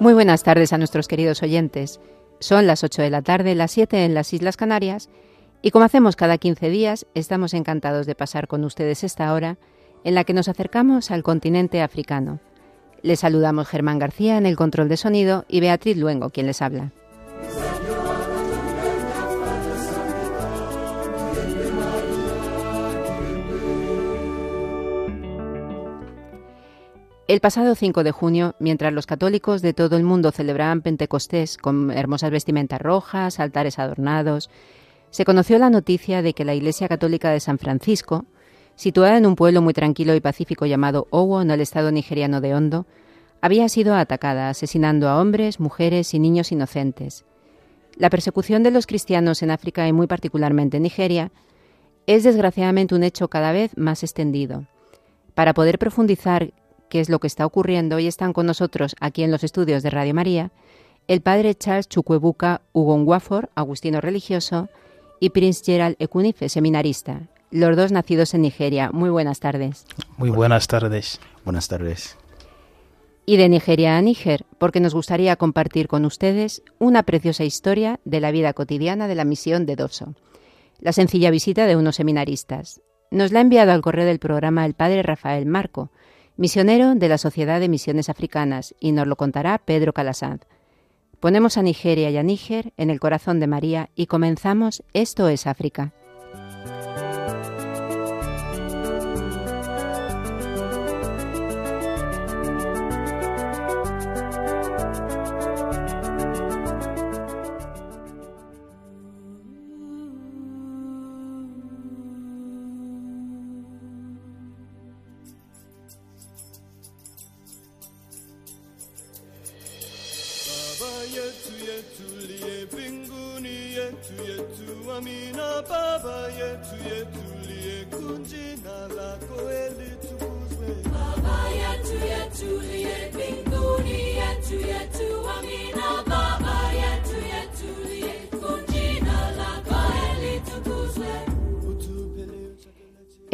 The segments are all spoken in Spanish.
Muy buenas tardes a nuestros queridos oyentes. Son las 8 de la tarde, las 7 en las Islas Canarias, y como hacemos cada 15 días, estamos encantados de pasar con ustedes esta hora en la que nos acercamos al continente africano. Les saludamos Germán García en el control de sonido y Beatriz Luengo, quien les habla. El pasado 5 de junio, mientras los católicos de todo el mundo celebraban Pentecostés con hermosas vestimentas rojas, altares adornados, se conoció la noticia de que la Iglesia Católica de San Francisco, situada en un pueblo muy tranquilo y pacífico llamado Owo, en el estado nigeriano de Hondo, había sido atacada, asesinando a hombres, mujeres y niños inocentes. La persecución de los cristianos en África y muy particularmente en Nigeria es desgraciadamente un hecho cada vez más extendido. Para poder profundizar qué es lo que está ocurriendo, hoy están con nosotros aquí en los estudios de Radio María el padre Charles Chukwuebuka Wafford, agustino religioso, y Prince Gerald Ekunife, seminarista, los dos nacidos en Nigeria. Muy buenas tardes. Muy buenas tardes. Buenas tardes. Y de Nigeria a Níger, porque nos gustaría compartir con ustedes una preciosa historia de la vida cotidiana de la misión de Doso. La sencilla visita de unos seminaristas. Nos la ha enviado al correo del programa el padre Rafael Marco, misionero de la Sociedad de Misiones Africanas, y nos lo contará Pedro Calasanz. Ponemos a Nigeria y a Níger en el corazón de María y comenzamos Esto es África.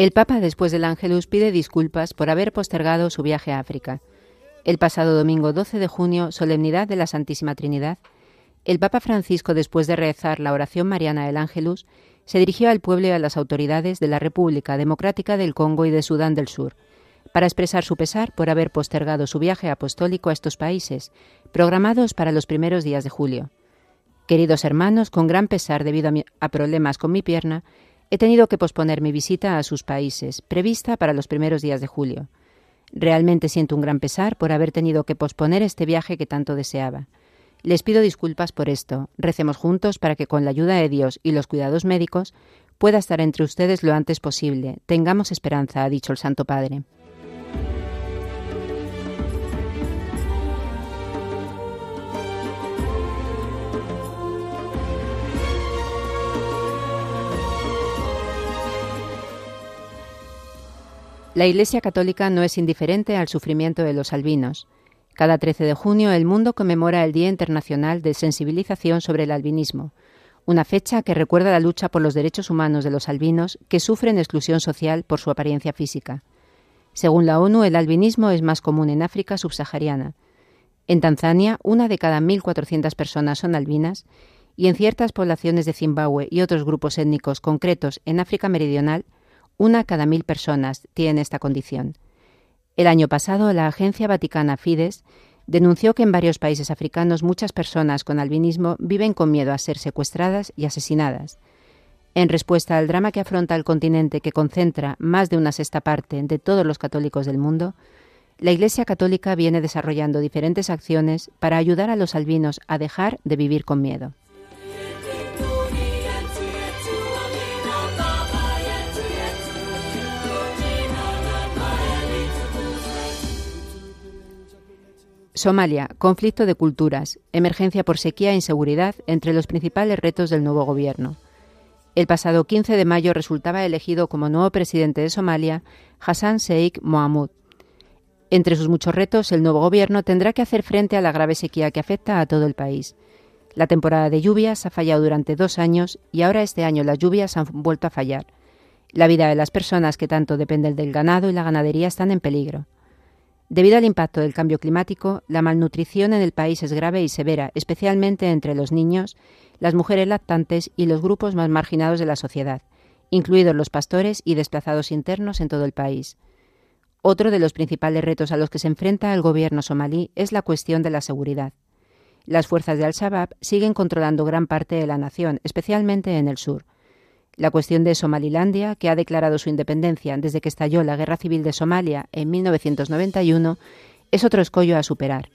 El Papa, después del Ángelus, pide disculpas por haber postergado su viaje a África. El pasado domingo 12 de junio, solemnidad de la Santísima Trinidad, el Papa Francisco, después de rezar la oración mariana del Ángelus, se dirigió al pueblo y a las autoridades de la República Democrática del Congo y de Sudán del Sur, para expresar su pesar por haber postergado su viaje apostólico a estos países, programados para los primeros días de julio. Queridos hermanos, con gran pesar debido a, a problemas con mi pierna, He tenido que posponer mi visita a sus países, prevista para los primeros días de julio. Realmente siento un gran pesar por haber tenido que posponer este viaje que tanto deseaba. Les pido disculpas por esto. Recemos juntos para que con la ayuda de Dios y los cuidados médicos pueda estar entre ustedes lo antes posible. Tengamos esperanza, ha dicho el Santo Padre. La Iglesia Católica no es indiferente al sufrimiento de los albinos. Cada 13 de junio el mundo conmemora el Día Internacional de Sensibilización sobre el Albinismo, una fecha que recuerda la lucha por los derechos humanos de los albinos que sufren exclusión social por su apariencia física. Según la ONU, el albinismo es más común en África subsahariana. En Tanzania, una de cada 1.400 personas son albinas y en ciertas poblaciones de Zimbabue y otros grupos étnicos concretos en África Meridional, una cada mil personas tiene esta condición. El año pasado, la agencia vaticana Fides denunció que en varios países africanos muchas personas con albinismo viven con miedo a ser secuestradas y asesinadas. En respuesta al drama que afronta el continente que concentra más de una sexta parte de todos los católicos del mundo, la Iglesia Católica viene desarrollando diferentes acciones para ayudar a los albinos a dejar de vivir con miedo. Somalia, conflicto de culturas, emergencia por sequía e inseguridad entre los principales retos del nuevo gobierno. El pasado 15 de mayo resultaba elegido como nuevo presidente de Somalia Hassan Sheikh Mohamud. Entre sus muchos retos, el nuevo gobierno tendrá que hacer frente a la grave sequía que afecta a todo el país. La temporada de lluvias ha fallado durante dos años y ahora este año las lluvias han vuelto a fallar. La vida de las personas que tanto dependen del ganado y la ganadería están en peligro. Debido al impacto del cambio climático, la malnutrición en el país es grave y severa, especialmente entre los niños, las mujeres lactantes y los grupos más marginados de la sociedad, incluidos los pastores y desplazados internos en todo el país. Otro de los principales retos a los que se enfrenta el gobierno somalí es la cuestión de la seguridad. Las fuerzas de Al-Shabaab siguen controlando gran parte de la nación, especialmente en el sur. La cuestión de Somalilandia, que ha declarado su independencia desde que estalló la Guerra Civil de Somalia en 1991, es otro escollo a superar.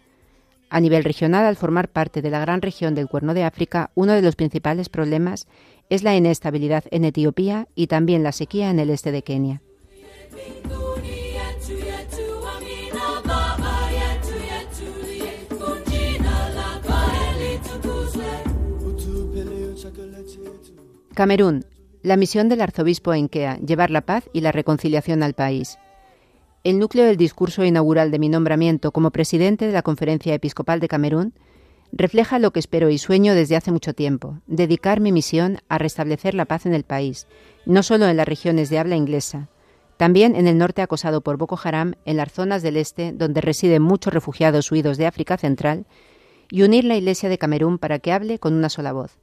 A nivel regional, al formar parte de la gran región del Cuerno de África, uno de los principales problemas es la inestabilidad en Etiopía y también la sequía en el este de Kenia. Camerún, la misión del arzobispo Enkea, llevar la paz y la reconciliación al país. El núcleo del discurso inaugural de mi nombramiento como presidente de la Conferencia Episcopal de Camerún refleja lo que espero y sueño desde hace mucho tiempo, dedicar mi misión a restablecer la paz en el país, no solo en las regiones de habla inglesa, también en el norte acosado por Boko Haram, en las zonas del este donde residen muchos refugiados huidos de África Central, y unir la Iglesia de Camerún para que hable con una sola voz.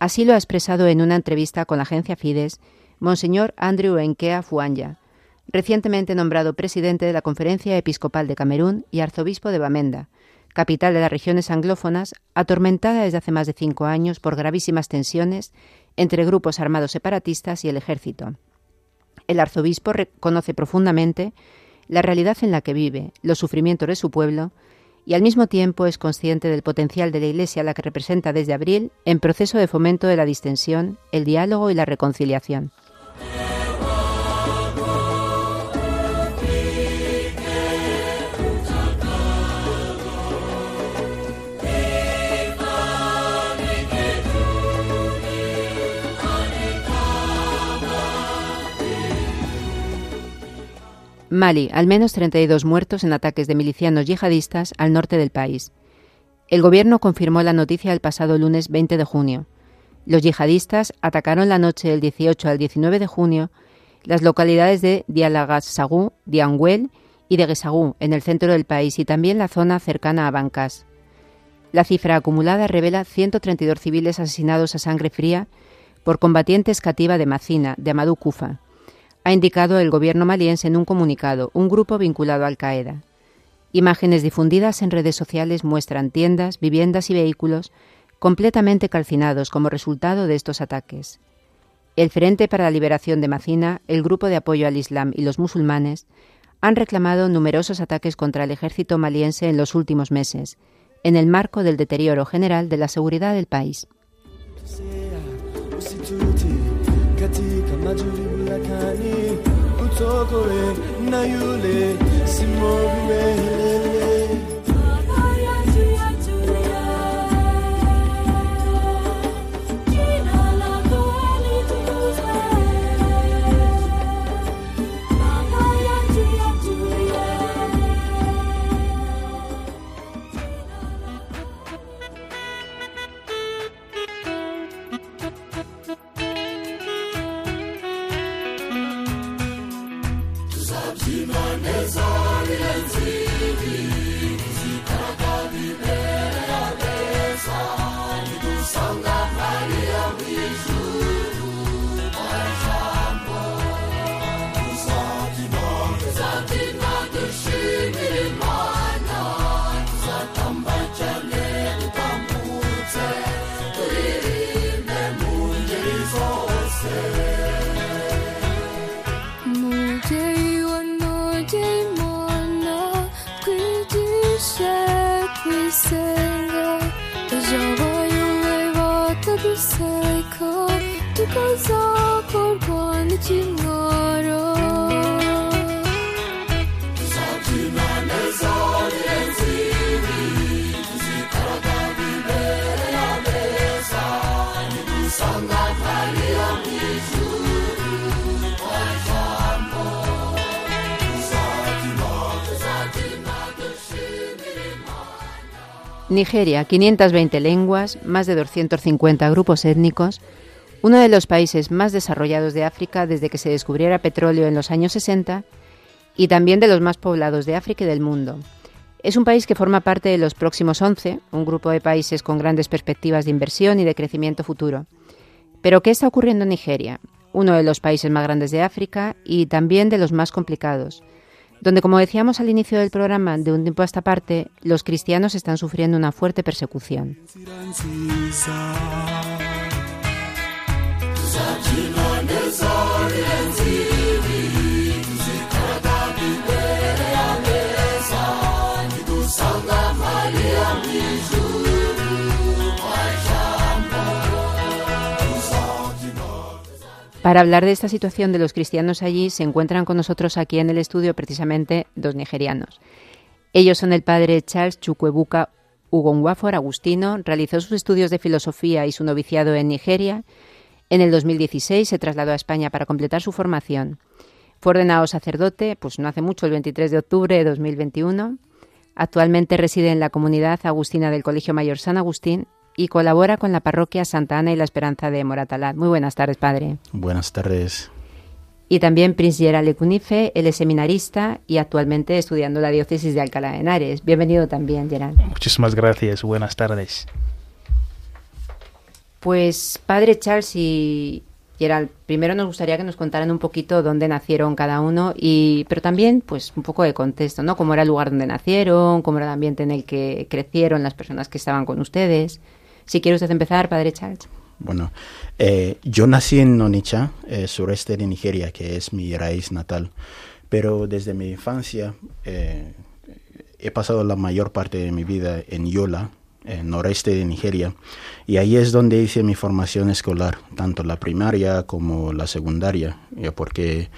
Así lo ha expresado en una entrevista con la agencia Fides Monseñor Andrew Enkea Fuanya, recientemente nombrado presidente de la Conferencia Episcopal de Camerún y arzobispo de Bamenda, capital de las regiones anglófonas, atormentada desde hace más de cinco años por gravísimas tensiones entre grupos armados separatistas y el ejército. El arzobispo reconoce profundamente la realidad en la que vive, los sufrimientos de su pueblo y al mismo tiempo es consciente del potencial de la Iglesia a la que representa desde abril en proceso de fomento de la distensión, el diálogo y la reconciliación. Mali, al menos 32 muertos en ataques de milicianos yihadistas al norte del país. El gobierno confirmó la noticia el pasado lunes 20 de junio. Los yihadistas atacaron la noche del 18 al 19 de junio las localidades de Dialagasagú, Dianguel y de Gesagú, en el centro del país, y también la zona cercana a Bancas. La cifra acumulada revela 132 civiles asesinados a sangre fría por combatientes cativa de Macina, de Amadou Kufa ha indicado el gobierno maliense en un comunicado, un grupo vinculado a Al-Qaeda. Imágenes difundidas en redes sociales muestran tiendas, viviendas y vehículos completamente calcinados como resultado de estos ataques. El Frente para la Liberación de Macina, el Grupo de Apoyo al Islam y los musulmanes han reclamado numerosos ataques contra el ejército maliense en los últimos meses, en el marco del deterioro general de la seguridad del país. majuri bulakani utokole simo simobile Nigeria, 520 lenguas, más de 250 grupos étnicos, uno de los países más desarrollados de África desde que se descubriera petróleo en los años 60 y también de los más poblados de África y del mundo. Es un país que forma parte de los próximos 11, un grupo de países con grandes perspectivas de inversión y de crecimiento futuro. Pero ¿qué está ocurriendo en Nigeria? Uno de los países más grandes de África y también de los más complicados donde, como decíamos al inicio del programa, de un tiempo a esta parte, los cristianos están sufriendo una fuerte persecución. Para hablar de esta situación de los cristianos allí, se encuentran con nosotros aquí en el estudio precisamente dos nigerianos. Ellos son el padre Charles Chukwuebuka Ugonwafor Agustino, realizó sus estudios de filosofía y su noviciado en Nigeria. En el 2016 se trasladó a España para completar su formación. Fue ordenado sacerdote, pues no hace mucho, el 23 de octubre de 2021. Actualmente reside en la comunidad agustina del Colegio Mayor San Agustín y colabora con la parroquia Santa Ana y la Esperanza de Moratalá. Muy buenas tardes, padre. Buenas tardes. Y también Prince Gerald Lecunife, él es seminarista y actualmente estudiando la diócesis de Alcalá de Henares. Bienvenido también, Gerald. Muchísimas gracias, buenas tardes. Pues, padre Charles y Gerald, primero nos gustaría que nos contaran un poquito dónde nacieron cada uno, y, pero también pues un poco de contexto, ¿no? Cómo era el lugar donde nacieron, cómo era el ambiente en el que crecieron las personas que estaban con ustedes. Si quiere usted empezar, Padre Charles. Bueno, eh, yo nací en Onitsha, eh, sureste de Nigeria, que es mi raíz natal, pero desde mi infancia eh, he pasado la mayor parte de mi vida en Yola, en noreste de Nigeria, y ahí es donde hice mi formación escolar, tanto la primaria como la secundaria, porque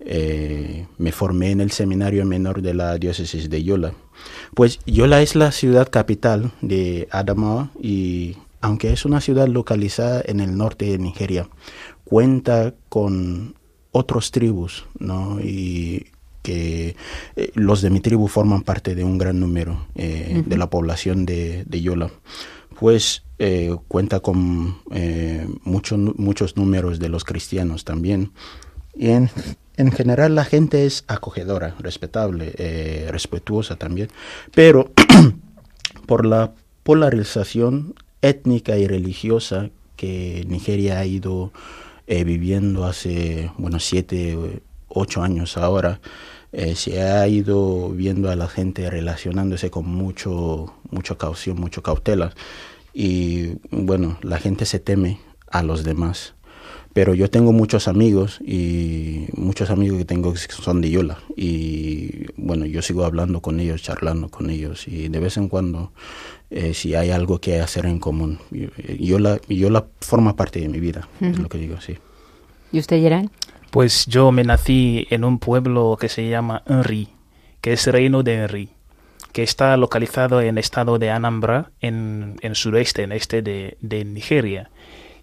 me formé en el seminario menor de la diócesis de Yola. Pues Yola es la ciudad capital de Adamawa y aunque es una ciudad localizada en el norte de Nigeria, cuenta con otros tribus, ¿no? Y que eh, los de mi tribu forman parte de un gran número eh, de la población de, Yola. Pues eh, cuenta con muchos muchos números de los cristianos también. Y en, en general la gente es acogedora, respetable, eh, respetuosa también, pero por la polarización étnica y religiosa que Nigeria ha ido eh, viviendo hace, bueno, siete, ocho años ahora, eh, se ha ido viendo a la gente relacionándose con mucho, mucha caución, mucho cautela. Y bueno, la gente se teme a los demás. Pero yo tengo muchos amigos y muchos amigos que tengo que son de Yola. Y bueno, yo sigo hablando con ellos, charlando con ellos. Y de vez en cuando, eh, si hay algo que hacer en común, Yola, Yola forma parte de mi vida, es lo que digo, sí. ¿Y usted, Gerard? Pues yo me nací en un pueblo que se llama Henry, que es Reino de Henry que está localizado en el estado de Anambra, en el sureste, en este de, de Nigeria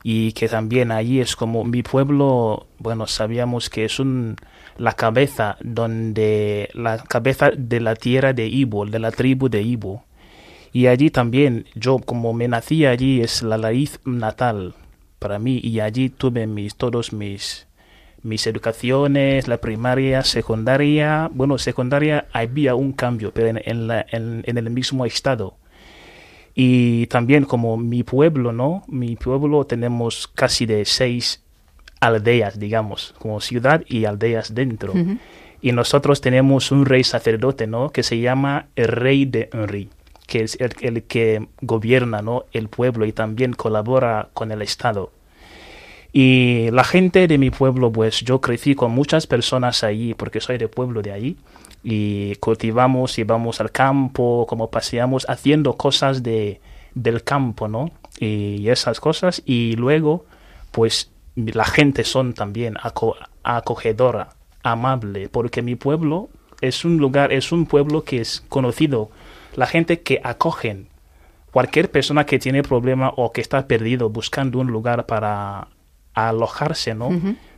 y que también allí es como mi pueblo, bueno, sabíamos que es un, la cabeza donde la cabeza de la tierra de Ibo, de la tribu de Ibo. Y allí también, yo como me nací allí, es la raíz natal para mí y allí tuve mis, todos mis, mis educaciones, la primaria, secundaria. Bueno, secundaria había un cambio, pero en, la, en, en el mismo estado. Y también como mi pueblo, ¿no? Mi pueblo tenemos casi de seis aldeas, digamos, como ciudad y aldeas dentro. Y nosotros tenemos un rey sacerdote, ¿no? Que se llama el rey de Henry, que es el, que gobierna, ¿no? El pueblo y también colabora con el Estado. Y la gente de mi pueblo, pues yo crecí con muchas personas allí, porque soy de pueblo de allí y cultivamos y vamos al campo, como paseamos, haciendo cosas de, del campo, ¿no? Y esas cosas. Y luego, pues la gente son también acogedora, amable, porque mi pueblo es un lugar, es un pueblo que es conocido. La gente que acogen cualquier persona que tiene problema o que está perdido buscando un lugar para alojarse, ¿no?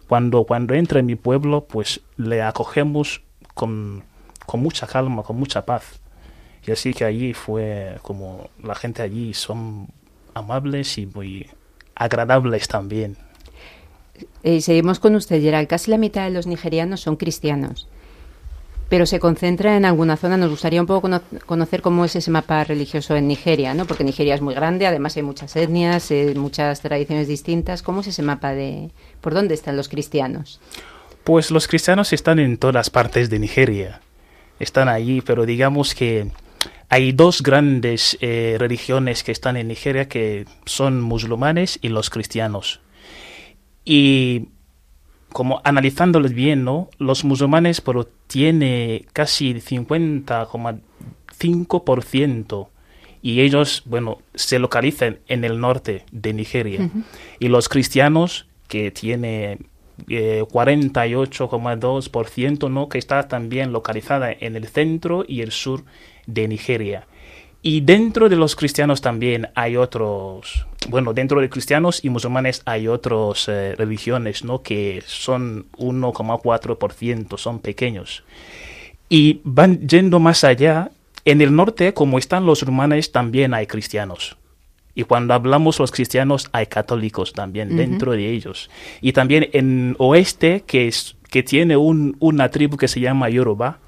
Cuando, cuando entra en mi pueblo, pues le acogemos con con mucha calma, con mucha paz. Y así que allí fue como la gente allí son amables y muy agradables también. Eh, seguimos con usted, Gerald. Casi la mitad de los nigerianos son cristianos, pero se concentra en alguna zona. Nos gustaría un poco conocer cómo es ese mapa religioso en Nigeria, ¿no? Porque Nigeria es muy grande, además hay muchas etnias, eh, muchas tradiciones distintas. ¿Cómo es ese mapa de por dónde están los cristianos? Pues los cristianos están en todas partes de Nigeria. Están allí, pero digamos que hay dos grandes eh, religiones que están en Nigeria que son musulmanes y los cristianos. Y como analizándolos bien, ¿no? Los musulmanes pero tiene casi 50,5% y ellos, bueno, se localizan en el norte de Nigeria. Y los cristianos, que tiene 48,2%, eh, ¿no? Que está también localizada en el centro y el sur de Nigeria. Y dentro de los cristianos también hay otros, bueno, dentro de cristianos y musulmanes hay otras eh, religiones, ¿no? Que son 1,4%, son pequeños. Y van yendo más allá, en el norte, como están los musulmanes, también hay cristianos. Y cuando hablamos los cristianos, hay católicos también dentro de ellos. Y también en oeste, que, es, que tiene un, una tribu que se llama Yoruba,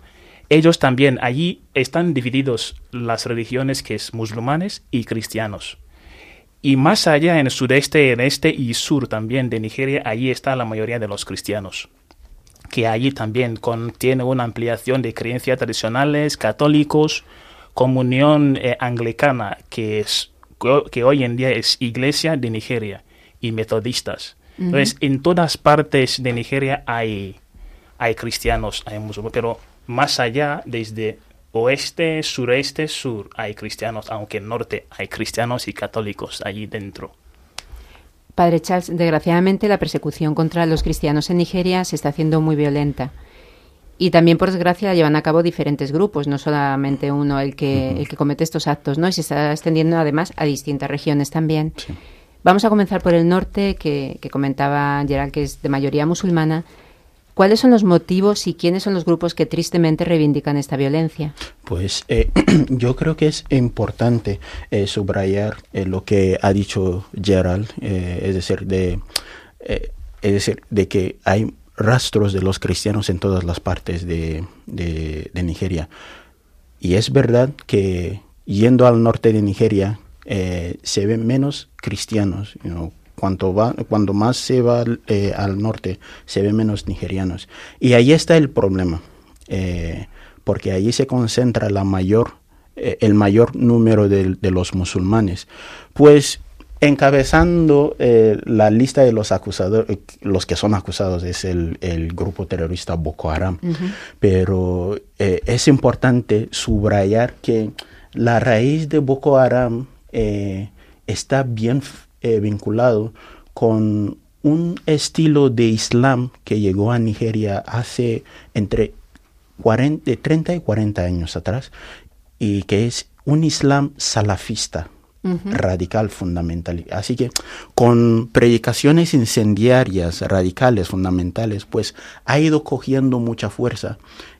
ellos también, allí están divididos las religiones que es musulmanes y cristianos. Y más allá en el sudeste, en este y sur también de Nigeria, allí está la mayoría de los cristianos que allí también contiene una ampliación de creencias tradicionales, católicos, comunión eh, anglicana, que, es, que hoy en día es iglesia de Nigeria, y metodistas. Entonces, en todas partes de Nigeria hay, hay cristianos, hay musulmanes, pero más allá, desde oeste, sureste, sur, hay cristianos, aunque en norte hay cristianos y católicos allí dentro. Padre Charles, desgraciadamente la persecución contra los cristianos en Nigeria se está haciendo muy violenta. Y también, por desgracia, llevan a cabo diferentes grupos, no solamente uno el que, el que comete estos actos, ¿no? Y se está extendiendo además a distintas regiones también. Vamos a comenzar por el norte, que, que comentaba Gerald, que es de mayoría musulmana. ¿Cuáles son los motivos y quiénes son los grupos que tristemente reivindican esta violencia? Pues eh, yo creo que es importante eh, subrayar eh, lo que ha dicho Gerald, es decir, de, es decir, de que hay rastros de los cristianos en todas las partes de, de, Nigeria. Y es verdad que yendo al norte de Nigeria se ven menos cristianos, cuanto va, cuando más se va eh, al norte, se ve menos nigerianos. Y ahí está el problema, eh, porque allí se concentra la mayor, eh, el mayor número de, los musulmanes. Pues encabezando la lista de los acusados, los que son acusados es el, grupo terrorista Boko Haram. Pero es importante subrayar que la raíz de Boko Haram está bien eh, vinculado con un estilo de Islam que llegó a Nigeria hace entre 40, 30 y 40 años atrás y que es un Islam salafista. Radical fundamental. Así que con predicaciones incendiarias, radicales, fundamentales, pues ha ido cogiendo mucha fuerza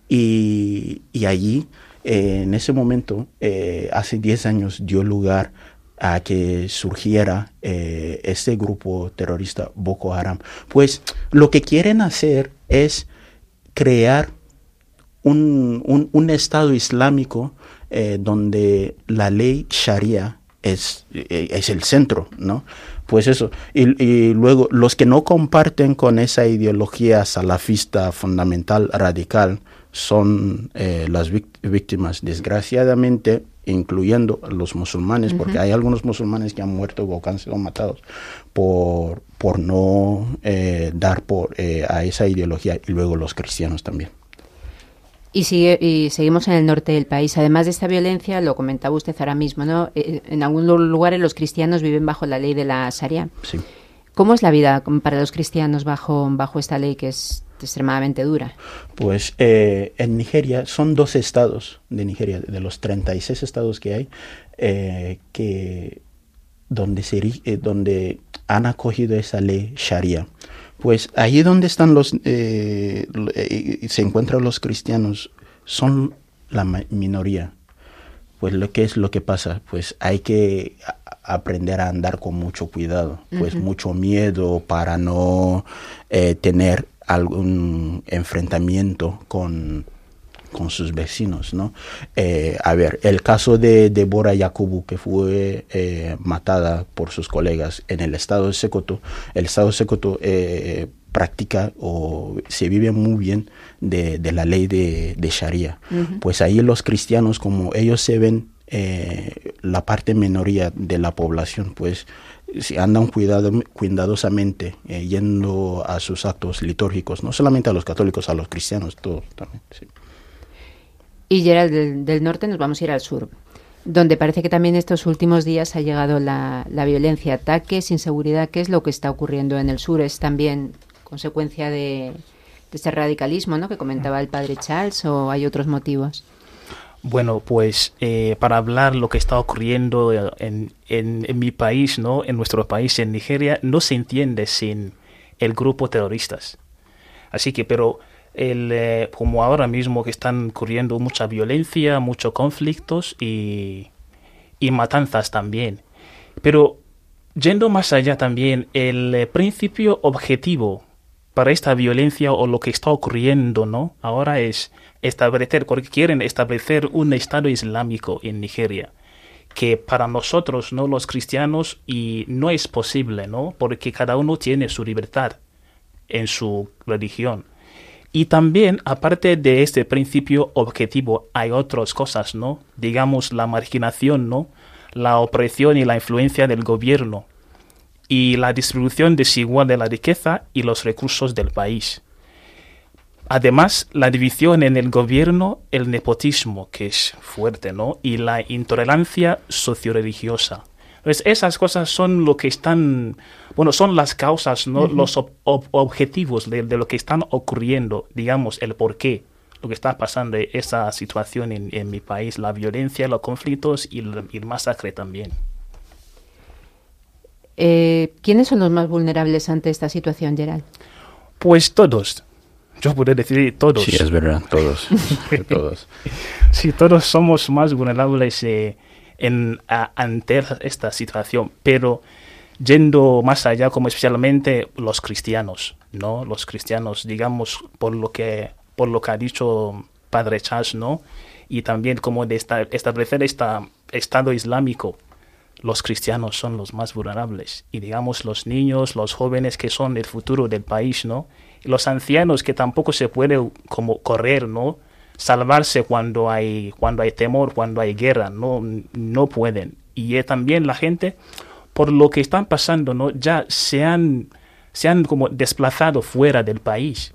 y, allí, eh, en ese momento, eh, hace 10 años, dio lugar a que surgiera eh, este grupo terrorista Boko Haram. Pues lo que quieren hacer es crear un, un, Estado islámico donde la ley Sharia es, eh, es el centro, ¿no? Pues eso. Y, y, luego los que no comparten con esa ideología salafista fundamental, radical, son las víctimas. Desgraciadamente, incluyendo los musulmanes, porque hay algunos musulmanes que han muerto o han sido matados por, por no eh, dar por, eh, a esa ideología y luego los cristianos también. Y, sigue, y seguimos en el norte del país. Además de esta violencia, lo comentaba usted ahora mismo, ¿no? Eh, en algunos lugares los cristianos viven bajo la ley de la Sharia. Sí. ¿Cómo es la vida para los cristianos bajo, bajo esta ley que es extremadamente dura? Pues eh, en Nigeria son dos estados de Nigeria, de los 36 estados que hay, eh, que donde, se, eh, donde han acogido esa ley Sharia. Pues ahí donde están los, se encuentran los cristianos, son la minoría. pues lo que es lo que pasa, pues hay que aprender a andar con mucho cuidado, pues mucho miedo para no eh, tener algún enfrentamiento con, con sus vecinos, ¿no? Eh, a ver, el caso de Deborah Yakubu, que fue eh, matada por sus colegas en el estado de Sekoto, el estado de Sekoto eh, practica o se vive muy bien de, la ley de, Sharia. Pues ahí los cristianos, como ellos se ven la parte minoría de la población, pues si andan cuidado, cuidadosamente yendo a sus actos litúrgicos, no solamente a los católicos, a los cristianos, todos también. Sí. Y ya del, norte nos vamos a ir al sur, donde parece que también estos últimos días ha llegado la, violencia, ataques, inseguridad. ¿Qué es lo que está ocurriendo en el sur? ¿Es también consecuencia de, ese radicalismo ¿no? que comentaba el padre Charles o hay otros motivos? Bueno, pues eh, para hablar lo que está ocurriendo en, en, en, mi país, ¿no? en nuestro país, en Nigeria, no se entiende sin el grupo terroristas. Así que, pero el, eh, como ahora mismo que están ocurriendo mucha violencia, muchos conflictos y, y matanzas también. Pero yendo más allá también, el eh, principio objetivo para esta violencia o lo que está ocurriendo, ¿no? Ahora es establecer, porque quieren establecer un Estado islámico en Nigeria, que para nosotros, ¿no? Los cristianos, y no es posible, ¿no? Porque cada uno tiene su libertad en su religión. Y también, aparte de este principio objetivo, hay otras cosas, ¿no? Digamos, la marginación, ¿no? La opresión y la influencia del gobierno y la distribución desigual de la riqueza y los recursos del país. Además, la división en el gobierno, el nepotismo, que es fuerte, ¿no? Y la intolerancia socioreligiosa. Pues esas cosas son lo que están, bueno, son las causas, ¿no? los objetivos de, lo que están ocurriendo, digamos, el por qué, lo que está pasando, esa situación en, mi país, la violencia, los conflictos y el, masacre también. Eh, ¿Quiénes son los más vulnerables ante esta situación, Gerald? Pues todos. Yo podría decir todos. Sí, es verdad, todos. todos. sí, todos somos más vulnerables. Eh, en, ante esta situación, pero yendo más allá, como especialmente los cristianos, ¿no? Los cristianos, digamos, por lo que, por lo que ha dicho Padre Charles, ¿no? Y también como de establecer este Estado Islámico, los cristianos son los más vulnerables. Y digamos, los niños, los jóvenes que son el futuro del país, ¿no? Los ancianos que tampoco se puede como correr, ¿no? Salvarse cuando hay, cuando hay temor, cuando hay guerra, no, no pueden. Y también la gente, por lo que están pasando, ¿no? ya se han, se han como desplazado fuera del país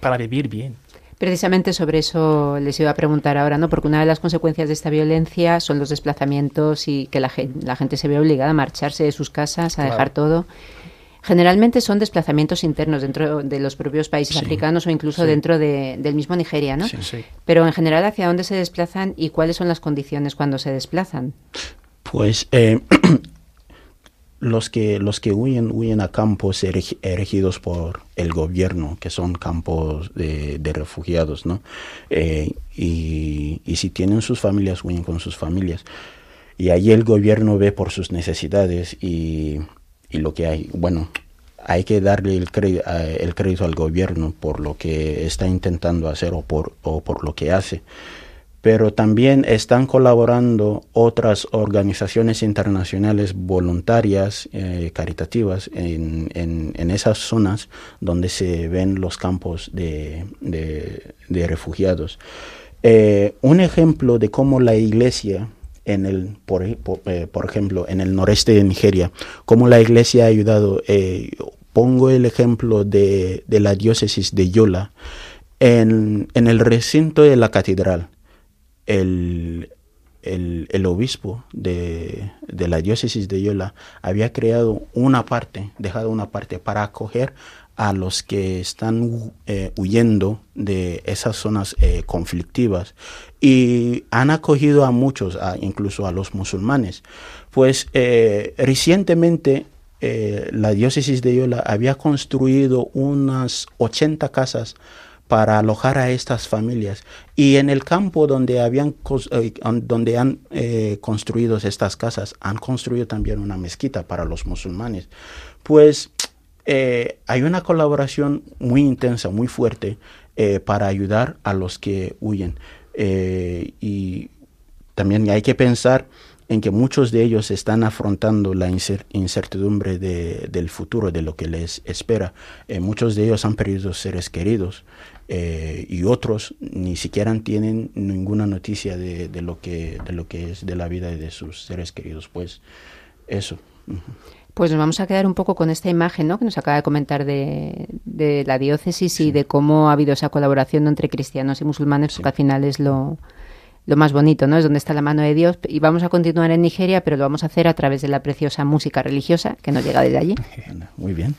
para vivir bien. Precisamente sobre eso les iba a preguntar ahora, ¿no? Porque una de las consecuencias de esta violencia son los desplazamientos y que la, gente, la gente se ve obligada a marcharse de sus casas, a dejar todo. Generalmente son desplazamientos internos dentro de los propios países africanos o incluso dentro del mismo Nigeria, ¿no? Sí, Pero en general, ¿hacia dónde se desplazan y cuáles son las condiciones cuando se desplazan? Pues eh, los que los que huyen huyen a campos erigidos por el gobierno, que son campos de, refugiados, ¿no? Eh, y, y si tienen sus familias, huyen con sus familias. Y ahí el gobierno ve por sus necesidades y y lo que hay, bueno, hay que darle el crédito, el crédito al gobierno por lo que está intentando hacer o por, o por lo que hace. Pero también están colaborando otras organizaciones internacionales voluntarias, eh, caritativas, en, en, esas zonas donde se ven los campos de, de, refugiados. Eh, un ejemplo de cómo la iglesia en el, por, eh, por, ejemplo, en el noreste de Nigeria, cómo la iglesia ha ayudado. Eh, pongo el ejemplo de, de, la diócesis de Yola. En, en, el recinto de la catedral, el, el, el obispo de, de, la diócesis de Yola había creado una parte, dejado una parte para acoger a los que están eh, huyendo de esas zonas eh, conflictivas y han acogido a muchos, incluso a los musulmanes. Pues eh, recientemente la diócesis de Yola había construido unas 80 casas para alojar a estas familias. Y en el campo donde, habían, donde han construido estas casas, han construido también una mezquita para los musulmanes. Pues eh, hay una colaboración muy intensa, muy fuerte, para ayudar a los que huyen. y también hay que pensar en que muchos de ellos están afrontando la incertidumbre del futuro, de lo que les espera. muchos de ellos han perdido seres queridos. Eh, y otros ni siquiera tienen ninguna noticia de lo que es de la vida de sus seres queridos. Pues eso. Pues nos vamos a quedar un poco con esta imagen ¿no? que nos acaba de comentar de, de la diócesis y de cómo ha habido esa colaboración entre cristianos y musulmanes, porque al final es lo, lo más bonito, ¿no? Es donde está la mano de Dios. Y vamos a continuar en Nigeria, pero lo vamos a hacer a través de la preciosa música religiosa que nos llega desde allí. Muy bien.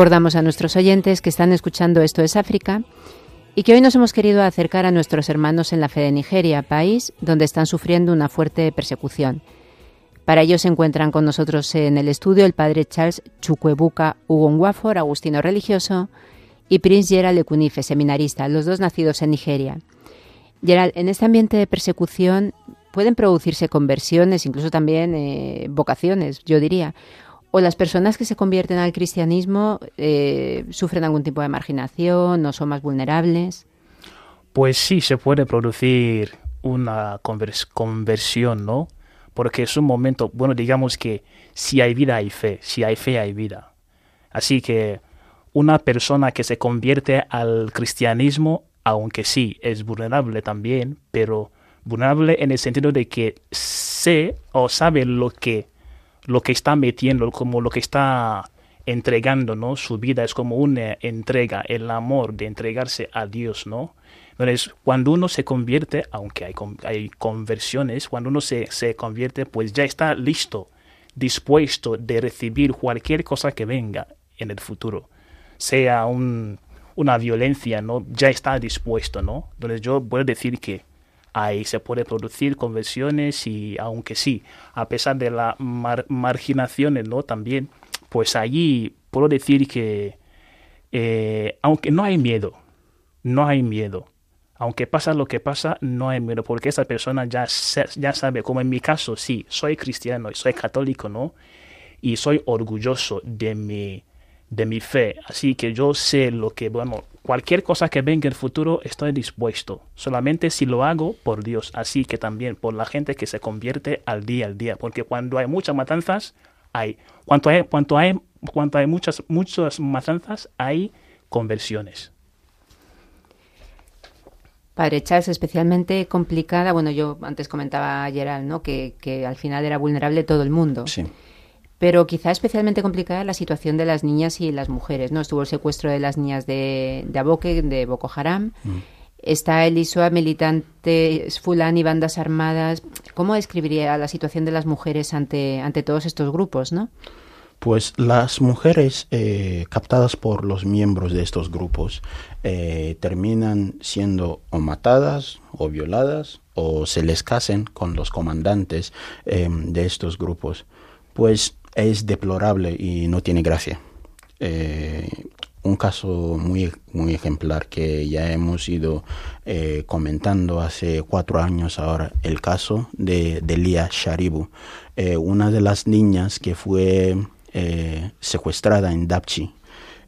Recordamos a nuestros oyentes que están escuchando Esto es África y que hoy nos hemos querido acercar a nuestros hermanos en la fe de Nigeria, país donde están sufriendo una fuerte persecución. Para ello se encuentran con nosotros en el estudio el padre Charles Chukwuebuka Ugonwafor, agustino religioso, y Prince Gerald Ekunife, seminarista, los dos nacidos en Nigeria. Gerald, en este ambiente de persecución pueden producirse conversiones, incluso también eh, vocaciones, yo diría o las personas que se convierten al cristianismo eh, sufren algún tipo de marginación o son más vulnerables? Pues sí, se puede producir una conversión, ¿no? Porque es un momento, bueno, digamos que si hay vida hay fe, si hay fe hay vida. Así que una persona que se convierte al cristianismo, aunque sí es vulnerable también, pero vulnerable en el sentido de que sé o sabe lo que lo que está metiendo, como lo que está entregando, ¿no? Su vida es como una entrega, el amor de entregarse a Dios, ¿no? Entonces, cuando uno se convierte, aunque hay, hay conversiones, cuando uno se, se convierte, pues ya está listo, dispuesto de recibir cualquier cosa que venga en el futuro, sea un, una violencia, ¿no? Ya está dispuesto, ¿no? Entonces yo puedo decir que ahí se puede producir conversiones y aunque sí, a pesar de las marginaciones, ¿no? También, pues allí puedo decir que eh, aunque no hay miedo, no hay miedo. Aunque pasa lo que pasa, no hay miedo, porque esa persona ya, ya sabe, como en mi caso, sí, soy cristiano y soy católico, ¿no? Y soy orgulloso de mi, de mi fe. Así que yo sé lo que, bueno, cualquier cosa que venga en el futuro estoy dispuesto. Solamente si lo hago por Dios. Así que también por la gente que se convierte al día al día. Porque cuando hay muchas matanzas, hay. Cuando hay, cuando hay, cuando hay muchas, muchas matanzas, hay conversiones. Padre Charles, especialmente complicada, bueno, yo antes comentaba a Gerald, ¿no? Que, que al final era vulnerable todo el mundo. Sí pero quizá especialmente complicada la situación de las niñas y las mujeres. ¿no? Estuvo el secuestro de las niñas de, de Aboque, de Boko Haram. Mm. Está el ISOA, militantes Fulani, bandas armadas. ¿Cómo describiría la situación de las mujeres ante, ante todos estos grupos? ¿no? Pues las mujeres eh, captadas por los miembros de estos grupos eh, terminan siendo o matadas o violadas o se les casen con los comandantes eh, de estos grupos. Pues es deplorable y no tiene gracia. Eh, un caso muy, muy ejemplar que ya hemos ido eh, comentando hace cuatro años ahora, el caso de, de Lia Sharibu, eh, una de las niñas que fue secuestrada en Dapchi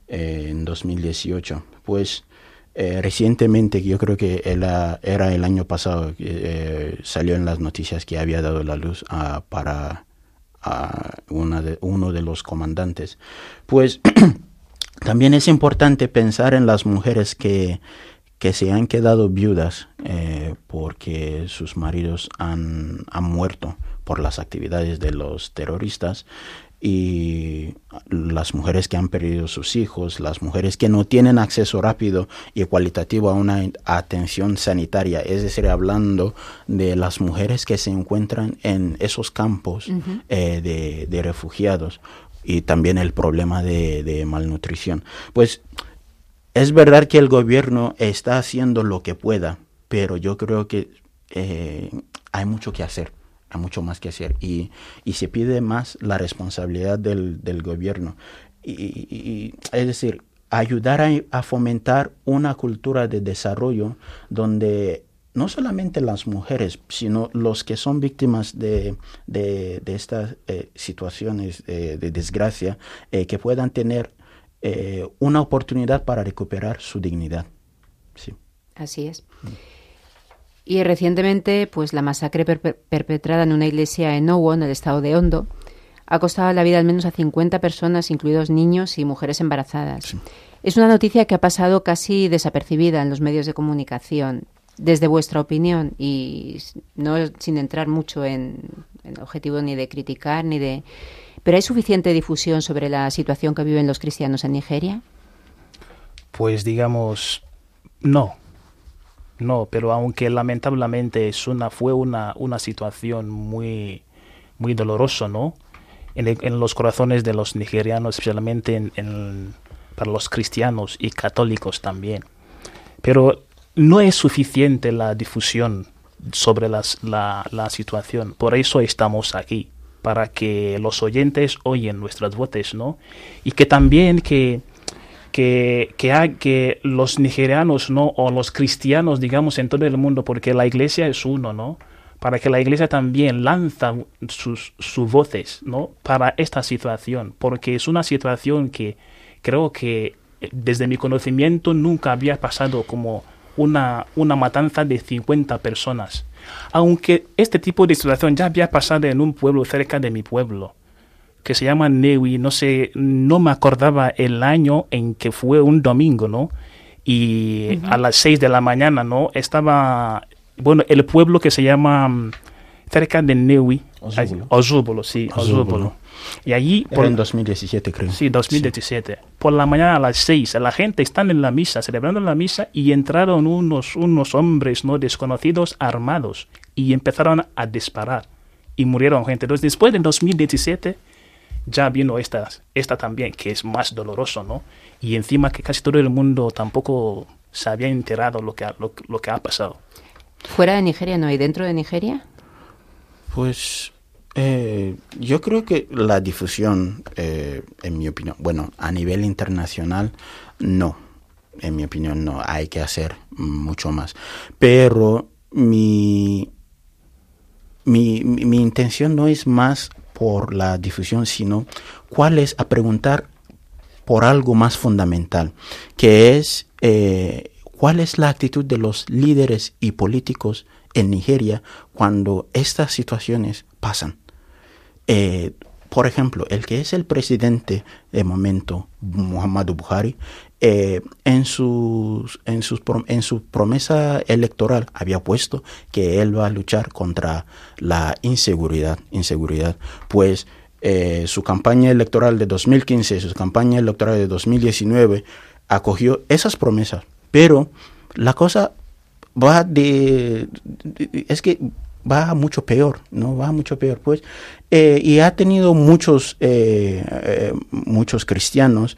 en 2018. Pues recientemente, yo creo que era, el año pasado, salió en las noticias que había dado la luz ah, para a de, uno de los comandantes. Pues también es importante pensar en las mujeres que, que se han quedado viudas eh, porque sus maridos han, han muerto por las actividades de los terroristas y las mujeres que han perdido sus hijos, las mujeres que no tienen acceso rápido y cualitativo a una atención sanitaria, es decir, hablando de las mujeres que se encuentran en esos campos eh, de, refugiados y también el problema de, malnutrición. Pues es verdad que el gobierno está haciendo lo que pueda, pero yo creo que eh, hay mucho que hacer hay mucho más que hacer y, y se pide más la responsabilidad del, del gobierno. Y, es decir, ayudar a, fomentar una cultura de desarrollo donde no solamente las mujeres, sino los que son víctimas de, de, de estas eh, situaciones de desgracia, eh, que puedan tener eh, una oportunidad para recuperar su dignidad. Sí. Así es. Mm. Y recientemente, pues la masacre perpetrada en una iglesia en Owo, en el estado de Hondo, ha costado la vida al menos a 50 personas, incluidos niños y mujeres embarazadas. Es una noticia que ha pasado casi desapercibida en los medios de comunicación. Desde vuestra opinión, y no sin entrar mucho en, en objetivo ni de criticar ni de. ¿Pero hay suficiente difusión sobre la situación que viven los cristianos en Nigeria? Pues digamos, no no, pero aunque lamentablemente es una, fue una, una situación muy, muy dolorosa, ¿no? En, los corazones de los nigerianos, especialmente en, para los cristianos y católicos también. Pero no es suficiente la difusión sobre la, la situación. Por eso estamos aquí, para que los oyentes oyen nuestras voces, ¿no? Y que también que que, que, que los nigerianos ¿no? o los cristianos, digamos, en todo el mundo, porque la iglesia es uno, ¿no? Para que la iglesia también lanza sus, sus voces, ¿no? Para esta situación, porque es una situación que creo que desde mi conocimiento nunca había pasado como una, una matanza de 50 personas. Aunque este tipo de situación ya había pasado en un pueblo cerca de mi pueblo que se llama Newi, no sé, no me acordaba el año en que fue un domingo, ¿no? Y a las seis de la mañana, ¿no? Estaba, bueno, el pueblo que se llama mm, cerca de Newi, Ozúbolo, sí, Ozúbolo. Y allí... Por, en 2017, creo. Sí, 2017. Por la mañana a las 6, la gente está en la misa, celebrando la misa, y entraron unos, unos hombres no desconocidos armados y empezaron a disparar y murieron gente. Entonces, después de 2017 ya vino esta, esta también, que es más doloroso, ¿no? Y encima que casi todo el mundo tampoco se había enterado lo que, lo, lo que ha pasado. ¿Fuera de Nigeria no? ¿Y dentro de Nigeria? Pues eh, yo creo que la difusión, eh, en mi opinión, bueno, a nivel internacional, no. En mi opinión, no. Hay que hacer mucho más. Pero mi, mi, mi, intención no es más por la difusión, sino cuál es a preguntar por algo más fundamental, que es eh, cuál es la actitud de los líderes y políticos en Nigeria cuando estas situaciones pasan. Eh, por ejemplo, el que es el presidente de momento, Muhammadu Buhari, eh, en, sus, en, sus, en su promesa electoral había puesto que él va a luchar contra la inseguridad. inseguridad pues eh, su campaña electoral de 2015, su campaña electoral de 2019 acogió esas promesas. Pero la cosa va de, es que va mucho peor, ¿no? Va mucho peor, pues. Eh, y ha tenido muchos, muchos cristianos,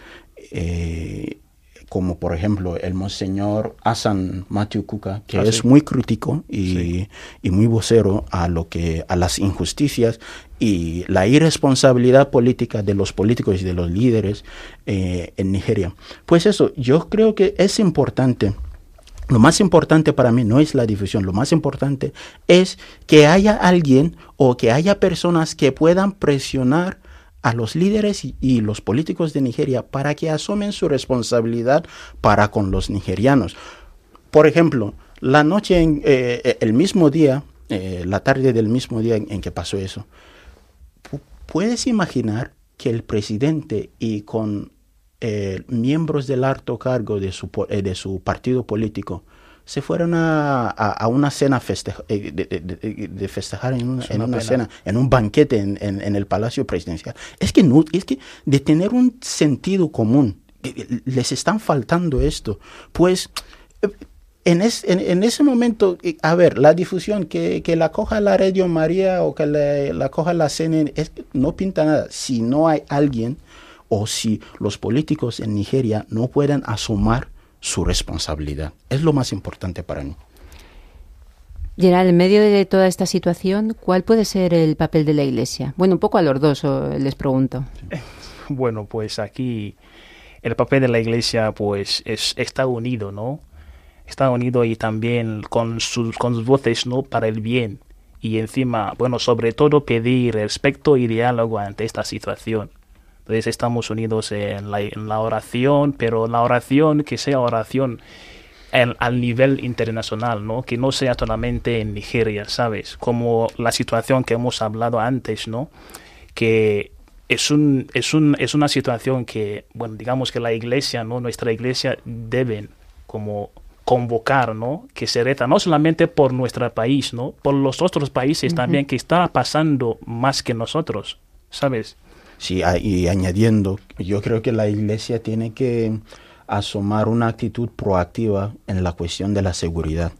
como por ejemplo el monseñor Hassan Matthew Kuka, que ah, es muy crítico y, y, muy vocero a lo que, a las injusticias y la irresponsabilidad política de los políticos y de los líderes en Nigeria. Pues eso, yo creo que es importante lo más importante para mí no es la difusión, lo más importante es que haya alguien o que haya personas que puedan presionar a los líderes y, los políticos de Nigeria para que asumen su responsabilidad para con los nigerianos. Por ejemplo, la noche, en, eh, eh, el mismo día, eh, la tarde del mismo día en, que pasó eso, puedes imaginar que el presidente y con miembros del alto cargo de su, de su partido político se fueron a, a, una cena eh, de, festejar en una, en una cena, en un banquete en, en, el Palacio Presidencial. Es que, no, es que de tener un sentido común, les están faltando esto. Pues en, es, en, ese momento, a ver, la difusión, que, que la coja la Radio María o que la, la coja la CNN, es, no pinta nada. Si no hay alguien o si los políticos en Nigeria no pueden asumir su responsabilidad. Es lo más importante para mí. Gerald, en medio de toda esta situación, ¿cuál puede ser el papel de la Iglesia? Bueno, un poco a los dos les pregunto. Bueno, pues aquí el papel de la Iglesia pues es, está unido, ¿no? Está unido y también con sus, con sus voces, ¿no? Para el bien. Y encima, bueno, sobre todo pedir respeto y diálogo ante esta situación. Entonces estamos unidos en la, oración, pero la oración que sea oración al nivel internacional, ¿no? Que no sea solamente en Nigeria, ¿sabes? Como la situación que hemos hablado antes, ¿no? Que es, un, es, un, es una situación que, bueno, digamos que la iglesia, ¿no? Nuestra iglesia deben como convocar, ¿no? Que se reta no solamente por nuestro país, ¿no? Por los otros países también que está pasando más que nosotros, ¿sabes? Sí, y añadiendo, yo creo que la iglesia tiene que asomar una actitud proactiva en la cuestión de la seguridad.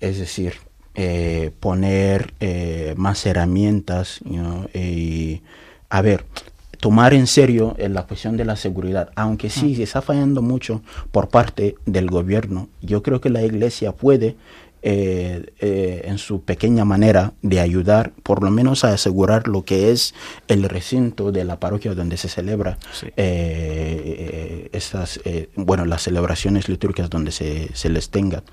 Es decir, eh, poner eh, más herramientas y, a ver, tomar en serio en la cuestión de la seguridad, aunque sí se está fallando mucho por parte del gobierno, yo creo que la iglesia puede eh, eh, en su pequeña manera de ayudar, por lo menos a asegurar lo que es el recinto de la parroquia donde se celebra eh, estas, bueno, las celebraciones litúrgicas donde se, se les tenga.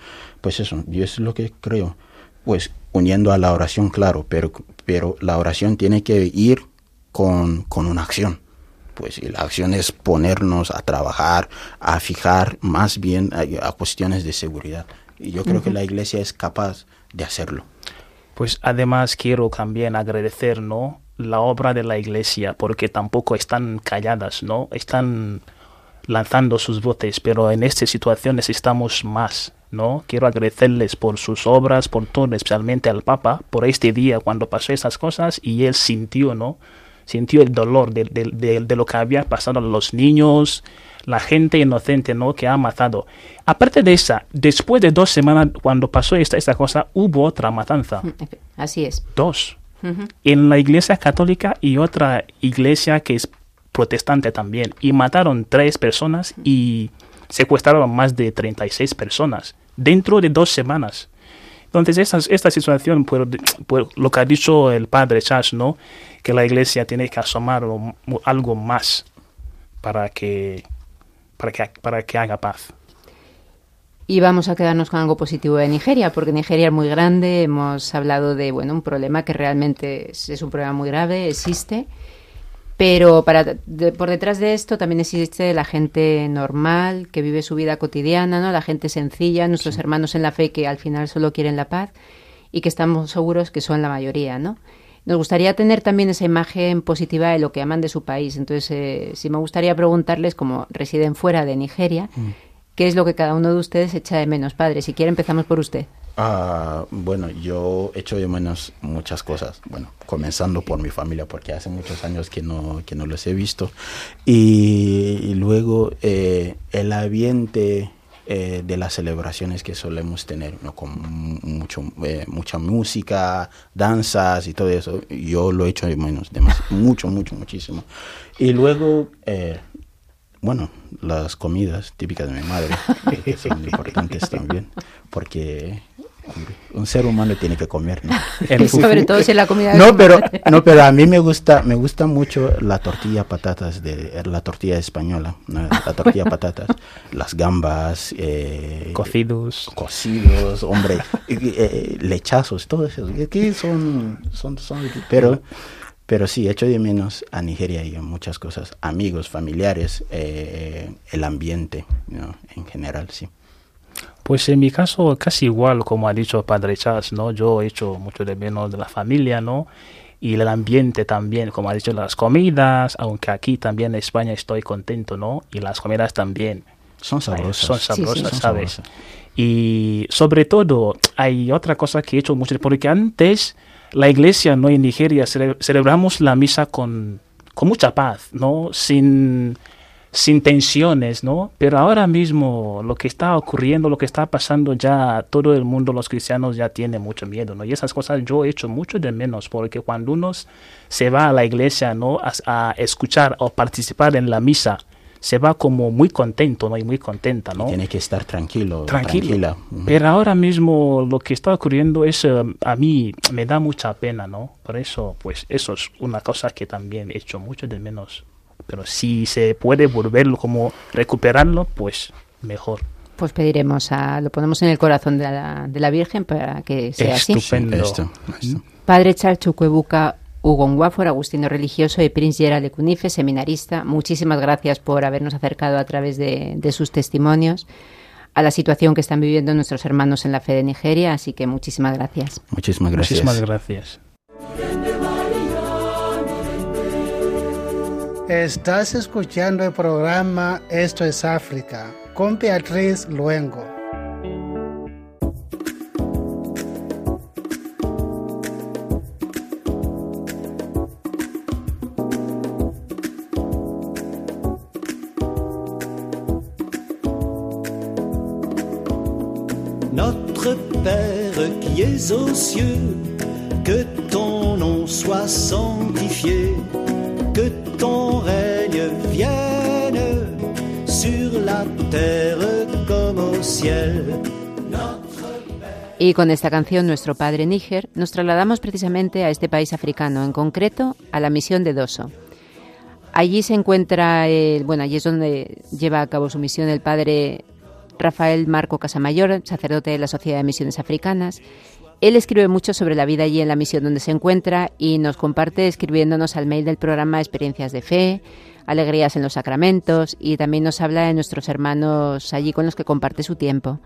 Pues eso, yo es lo que creo. Pues uniendo a la oración, claro, pero, pero la oración tiene que ir con, con una acción pues y la acción es ponernos a trabajar, a fijar más bien a cuestiones de seguridad. Y yo creo que la iglesia es capaz de hacerlo. Pues además quiero también agradecer, ¿no? La obra de la iglesia, porque tampoco están calladas, ¿no? Están lanzando sus voces, pero en esta situación necesitamos más ¿no? Quiero agradecerles por sus obras, por todo, especialmente al Papa, por este día cuando pasó esas cosas y él sintió, ¿no? Sintió el dolor de, de, de, lo que había pasado a los niños, la gente inocente, ¿no? Que ha matado. Aparte de esa, después de dos semanas, cuando pasó esta, esta cosa, hubo otra matanza. Mm, así es. Dos. En la iglesia católica y otra iglesia que es protestante también. Y mataron tres personas y secuestraron más de 36 personas dentro de dos semanas. Entonces, esta, esta situación, por, lo que ha dicho el padre Charles, ¿no? Que la iglesia tiene que asomar algo más para que, para que, para que haga paz. Y vamos a quedarnos con algo positivo de Nigeria, porque Nigeria es muy grande, hemos hablado de bueno, un problema que realmente es un problema muy grave, existe pero para, por detrás de esto también existe la gente normal que vive su vida cotidiana, ¿no? La gente sencilla, nuestros hermanos en la fe que al final solo quieren la paz y que estamos seguros que son la mayoría, ¿no? Nos gustaría tener también esa imagen positiva de lo que aman de su país. Entonces, eh, sí me gustaría preguntarles, como residen fuera de Nigeria, mm. ¿qué es lo que cada uno de ustedes echa de menos, padre? Si quiere, empezamos por usted. Ah, bueno, yo echo de menos muchas cosas. Bueno, comenzando por mi familia, porque hace muchos años que no, que no los he visto. Y, luego eh, el ambiente eh, de las celebraciones que solemos tener, ¿no? con mucho, eh, mucha música, danzas y todo eso. Yo lo echo de menos, mucho, mucho, muchísimo. Y luego bueno, las comidas típicas de mi madre, que son importantes también, porque un ser humano tiene que comer, ¿no? Sobre todo si la comida No, pero no, pero a mí me gusta me gusta mucho la tortilla patatas de la tortilla española, la tortilla patatas, las gambas, eh, cocidos, cocidos, hombre, eh, lechazos, todo eso. Que son son son pero pero sí, echo de menos a Nigeria y a muchas cosas, amigos, familiares, eh, el ambiente, en general, sí. Pues en mi caso casi igual, como ha dicho Padre Charles, ¿no? Yo he hecho mucho de menos de la familia, ¿no? Y el ambiente también, como ha dicho, las comidas, aunque aquí también en España estoy contento, ¿no? Y las comidas también. Son sabrosas. Son sabrosas, ¿sabes? Y sobre todo, hay otra cosa que he hecho mucho, porque antes la iglesia, ¿no? En Nigeria celebramos la misa con, con mucha paz, ¿no? Sin sin tensiones, ¿no? Pero ahora mismo lo que está ocurriendo, lo que está pasando ya, todo el mundo, los cristianos ya tiene mucho miedo, ¿no? Y esas cosas yo he hecho mucho de menos, porque cuando uno se va a la iglesia, ¿no? A, escuchar o participar en la misa, se va como muy contento, ¿no? Y muy contenta, ¿no? tiene que estar tranquilo, tranquila. Pero ahora mismo lo que está ocurriendo es, eh, a mí me da mucha pena, ¿no? Por eso, pues eso es una cosa que también he hecho mucho de menos pero si se puede volverlo como recuperarlo, pues mejor. Pues pediremos, a, lo ponemos en el corazón de la, de la Virgen para que sea así. Estupendo. Padre Charchucuebuca Hugo Wafor, agustino religioso y Prince Gerald de Cunife, seminarista, muchísimas gracias por habernos acercado a través de, de sus testimonios a la situación que están viviendo nuestros hermanos en la fe de Nigeria, así que muchísimas gracias. Muchísimas gracias. Muchísimas gracias. Estás escuchando el programa Esto es África con Beatriz Luengo. Notre Père qui es aux cieux, que ton nom soit sanctifié Y con esta canción, Nuestro Padre Níger, nos trasladamos precisamente a este país africano, en concreto a la misión de Doso. Allí se encuentra, bueno, allí es donde lleva a cabo su misión el padre Rafael Marco Casamayor, sacerdote de la Sociedad de Misiones Africanas. Él escribe mucho sobre la vida allí en la misión donde se encuentra y nos comparte escribiéndonos al mail del programa Experiencias de Fe, alegrías en los sacramentos y también nos habla de nuestros hermanos allí con los que comparte su tiempo.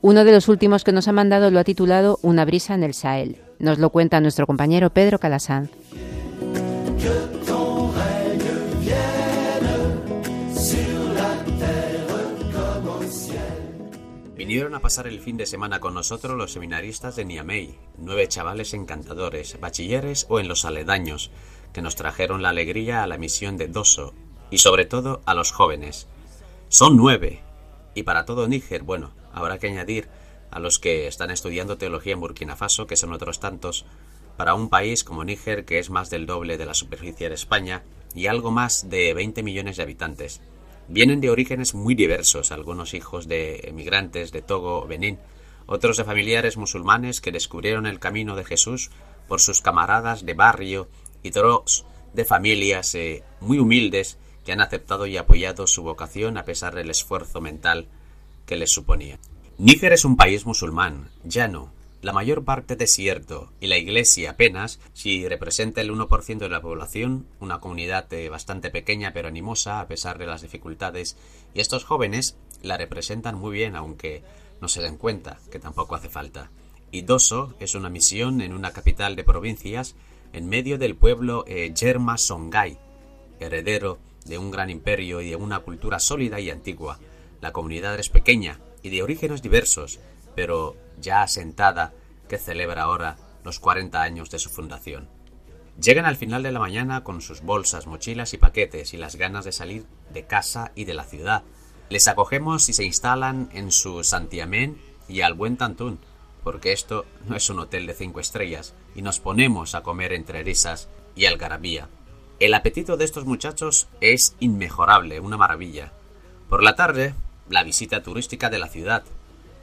Uno de los últimos que nos ha mandado lo ha titulado Una brisa en el Sahel. Nos lo cuenta nuestro compañero Pedro Calasanz. Vinieron a pasar el fin de semana con nosotros los seminaristas de Niamey, nueve chavales encantadores, bachilleres o en los aledaños, que nos trajeron la alegría a la misión de Doso y sobre todo a los jóvenes. Son nueve. Y para todo Níger, bueno, habrá que añadir a los que están estudiando teología en Burkina Faso, que son otros tantos, para un país como Níger, que es más del doble de la superficie de España y algo más de 20 millones de habitantes. Vienen de orígenes muy diversos, algunos hijos de emigrantes de Togo o Benín, otros de familiares musulmanes que descubrieron el camino de Jesús por sus camaradas de barrio y otros de familias eh, muy humildes que han aceptado y apoyado su vocación a pesar del esfuerzo mental que les suponía. Níger es un país musulmán, llano, la mayor parte desierto y la iglesia apenas, si representa el 1% de la población, una comunidad eh, bastante pequeña pero animosa a pesar de las dificultades, y estos jóvenes la representan muy bien aunque no se den cuenta, que tampoco hace falta. Y Doso es una misión en una capital de provincias en medio del pueblo eh, Yerma Songhai, heredero de un gran imperio y de una cultura sólida y antigua. La comunidad es pequeña y de orígenes diversos, pero ya asentada, que celebra ahora los 40 años de su fundación. Llegan al final de la mañana con sus bolsas, mochilas y paquetes y las ganas de salir de casa y de la ciudad. Les acogemos y se instalan en su santiamén y al buen tantún, porque esto no es un hotel de cinco estrellas, y nos ponemos a comer entre risas y algarabía. El apetito de estos muchachos es inmejorable, una maravilla. Por la tarde, la visita turística de la ciudad,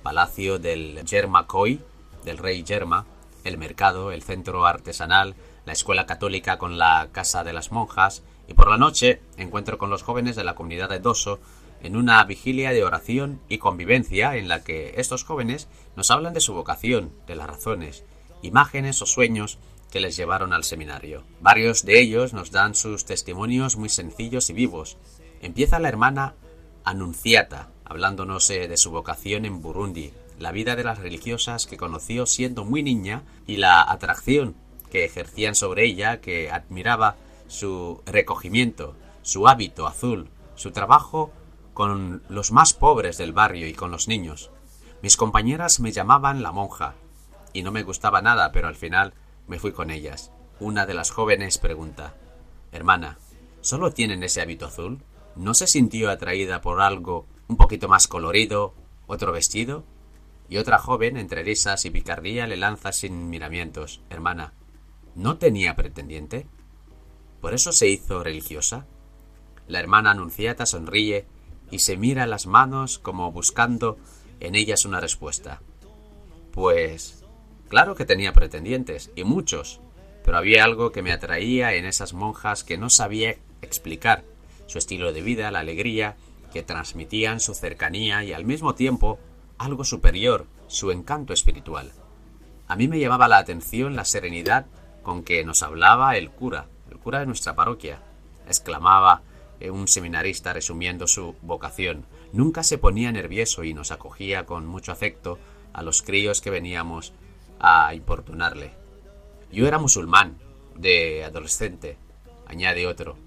palacio del Yermakoi, del rey Yerma, el mercado, el centro artesanal, la escuela católica con la casa de las monjas, y por la noche encuentro con los jóvenes de la comunidad de Doso en una vigilia de oración y convivencia en la que estos jóvenes nos hablan de su vocación, de las razones, imágenes o sueños que les llevaron al seminario. Varios de ellos nos dan sus testimonios muy sencillos y vivos. Empieza la hermana Anunciata, hablándonos eh, de su vocación en Burundi, la vida de las religiosas que conoció siendo muy niña y la atracción que ejercían sobre ella, que admiraba su recogimiento, su hábito azul, su trabajo con los más pobres del barrio y con los niños. Mis compañeras me llamaban la monja, y no me gustaba nada, pero al final me fui con ellas. Una de las jóvenes pregunta Hermana, ¿solo tienen ese hábito azul? ¿No se sintió atraída por algo un poquito más colorido, otro vestido? Y otra joven, entre risas y picardía, le lanza sin miramientos Hermana, ¿no tenía pretendiente? ¿Por eso se hizo religiosa? La hermana anunciata sonríe y se mira las manos como buscando en ellas una respuesta. Pues claro que tenía pretendientes, y muchos, pero había algo que me atraía en esas monjas que no sabía explicar, su estilo de vida, la alegría, que transmitían su cercanía y al mismo tiempo algo superior, su encanto espiritual. A mí me llamaba la atención la serenidad con que nos hablaba el cura, el cura de nuestra parroquia. Exclamaba eh, un seminarista resumiendo su vocación. Nunca se ponía nervioso y nos acogía con mucho afecto a los críos que veníamos a importunarle. Yo era musulmán, de adolescente, añade otro.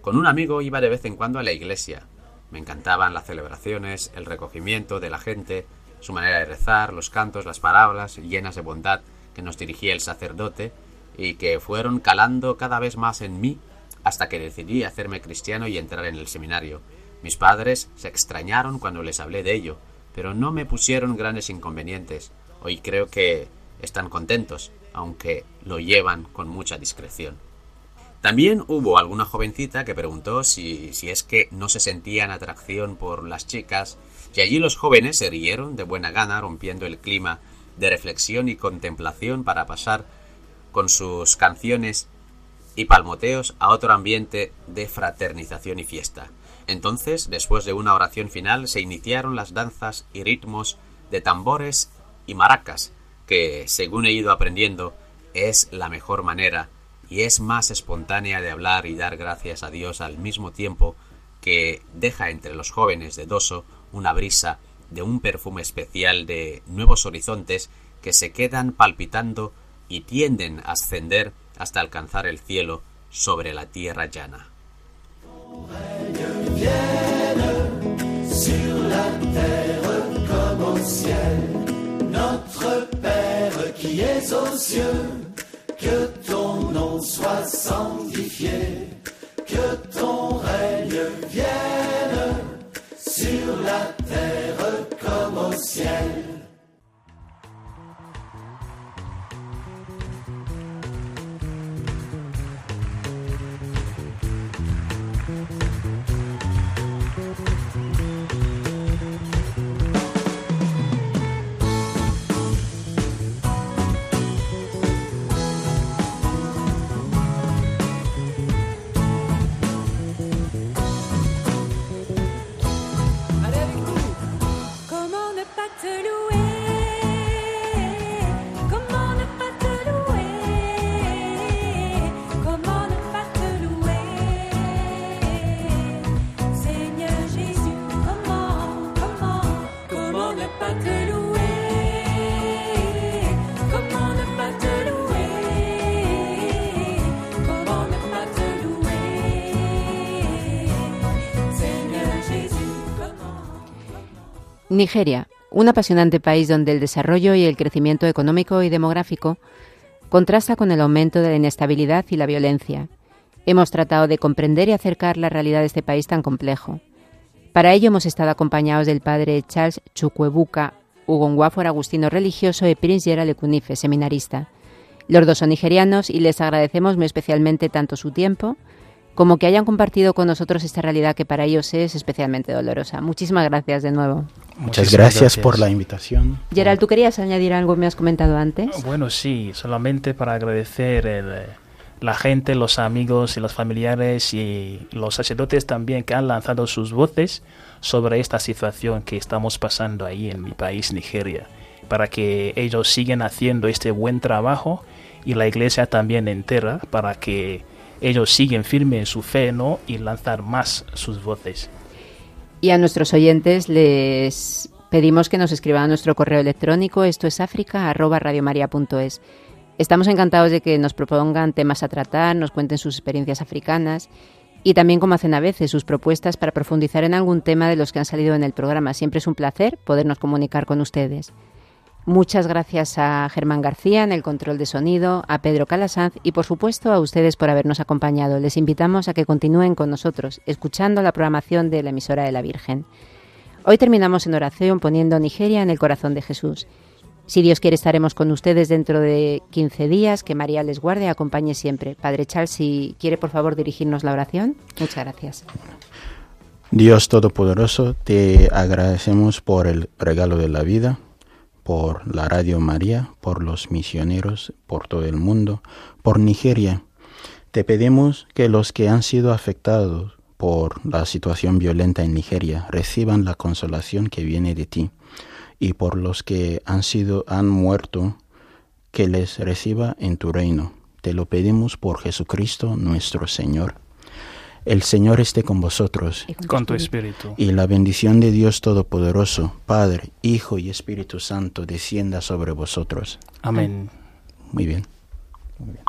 Con un amigo iba de vez en cuando a la iglesia. Me encantaban las celebraciones, el recogimiento de la gente, su manera de rezar, los cantos, las palabras llenas de bondad que nos dirigía el sacerdote y que fueron calando cada vez más en mí hasta que decidí hacerme cristiano y entrar en el seminario. Mis padres se extrañaron cuando les hablé de ello, pero no me pusieron grandes inconvenientes. Hoy creo que están contentos, aunque lo llevan con mucha discreción. También hubo alguna jovencita que preguntó si, si es que no se sentían atracción por las chicas, y allí los jóvenes se rieron de buena gana, rompiendo el clima de reflexión y contemplación para pasar con sus canciones y palmoteos a otro ambiente de fraternización y fiesta. Entonces, después de una oración final, se iniciaron las danzas y ritmos de tambores y maracas, que, según he ido aprendiendo, es la mejor manera y es más espontánea de hablar y dar gracias a Dios al mismo tiempo que deja entre los jóvenes de Doso una brisa de un perfume especial de nuevos horizontes que se quedan palpitando y tienden a ascender hasta alcanzar el cielo sobre la tierra llana. Notre Père qui es aux cieux, que ton nom soit sanctifié, que ton règne vienne sur la terre comme au ciel. Nigeria, un apasionante país donde el desarrollo y el crecimiento económico y demográfico contrasta con el aumento de la inestabilidad y la violencia. Hemos tratado de comprender y acercar la realidad de este país tan complejo. Para ello hemos estado acompañados del padre Charles Chukwuebuka Ugonwafor, agustino religioso, y Prince Gerald Ekunife, seminarista. Los dos son nigerianos y les agradecemos muy especialmente tanto su tiempo como que hayan compartido con nosotros esta realidad que para ellos es especialmente dolorosa. Muchísimas gracias de nuevo. Muchas Muchísimas gracias, por la invitación. Gerald, ¿tú querías añadir algo que me has comentado antes? Bueno, sí, solamente para agradecer el, la gente, los amigos y los familiares y los sacerdotes también que han lanzado sus voces sobre esta situación que estamos pasando ahí en mi país, Nigeria, para que ellos sigan haciendo este buen trabajo y la iglesia también entera para que ellos siguen firmes en su fe ¿no? y lanzar más sus voces. Y a nuestros oyentes les pedimos que nos escriban a nuestro correo electrónico, esto es africa@radiomaria.es. Estamos encantados de que nos propongan temas a tratar, nos cuenten sus experiencias africanas y también, como hacen a veces, sus propuestas para profundizar en algún tema de los que han salido en el programa. Siempre es un placer podernos comunicar con ustedes. Muchas gracias a Germán García en el control de sonido, a Pedro Calasanz y por supuesto a ustedes por habernos acompañado. Les invitamos a que continúen con nosotros, escuchando la programación de la emisora de la Virgen. Hoy terminamos en oración poniendo Nigeria en el corazón de Jesús. Si Dios quiere estaremos con ustedes dentro de 15 días, que María les guarde y acompañe siempre. Padre Charles, si quiere por favor dirigirnos la oración. Muchas gracias. Dios Todopoderoso, te agradecemos por el regalo de la vida, por la Radio María, por los misioneros, por todo el mundo, por Nigeria. Te pedimos que los que han sido afectados por la situación violenta en Nigeria reciban la consolación que viene de ti y por los que han sido han muerto que les reciba en tu reino. Te lo pedimos por Jesucristo nuestro Señor. El Señor esté con vosotros Con tu espíritu. y la bendición de Dios Todopoderoso, Padre, Hijo y Espíritu Santo descienda sobre vosotros. Amén. Muy bien. Muy bien.